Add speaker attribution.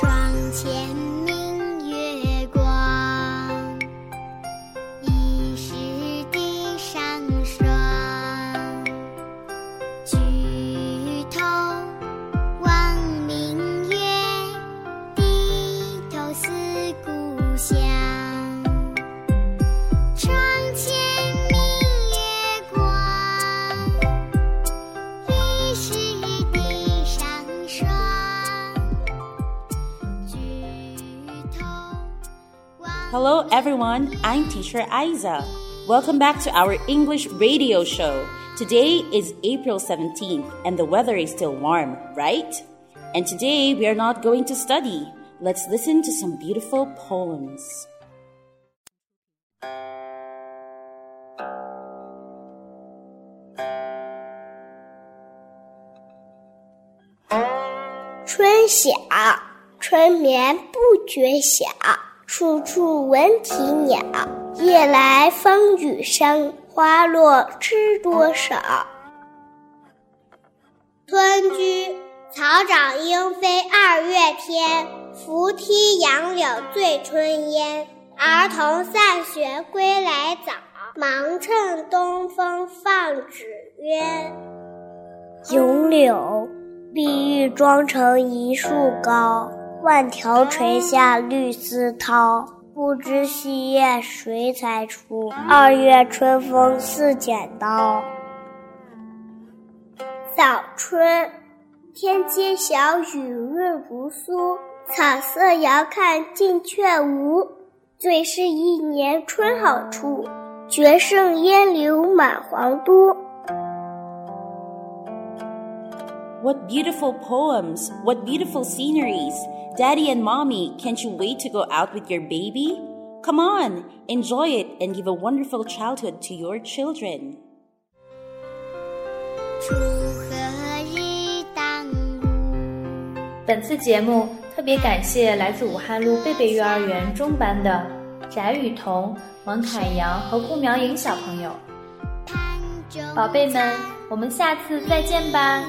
Speaker 1: 窗前。
Speaker 2: Hello, everyone. I'm teacher Aizza. Welcome back to our English radio show. Today is April 17th, and the weather is still warm, right? And today we are not going to study. Let's listen to some beautiful poems.
Speaker 3: Chun 春晓，春眠不觉晓。处处闻啼鸟。夜来风雨声，花落知多少。春居，草长莺飞二月天，拂堤杨柳醉春烟。儿童散学归来早，忙趁东风放纸鸢。咏柳，碧玉妆成一树高，万条垂下绿丝绦。不知细叶谁裁出？二月春风似剪刀。早春，天街小，雨润如酥，草色遥看近却无。最是一年春好处，绝胜烟柳满皇都。
Speaker 2: What beautiful poems, what beautiful sceneries. Daddy and mommy, can't you wait to go out with your baby? Come on, enjoy it and give a wonderful childhood to your children.
Speaker 1: 锄禾日当午。
Speaker 4: 本次节目特别感谢来自武汉路贝贝幼儿园中班的翟雨彤、王凯阳和顾苗潆小朋友。宝贝们，我们下次再见吧。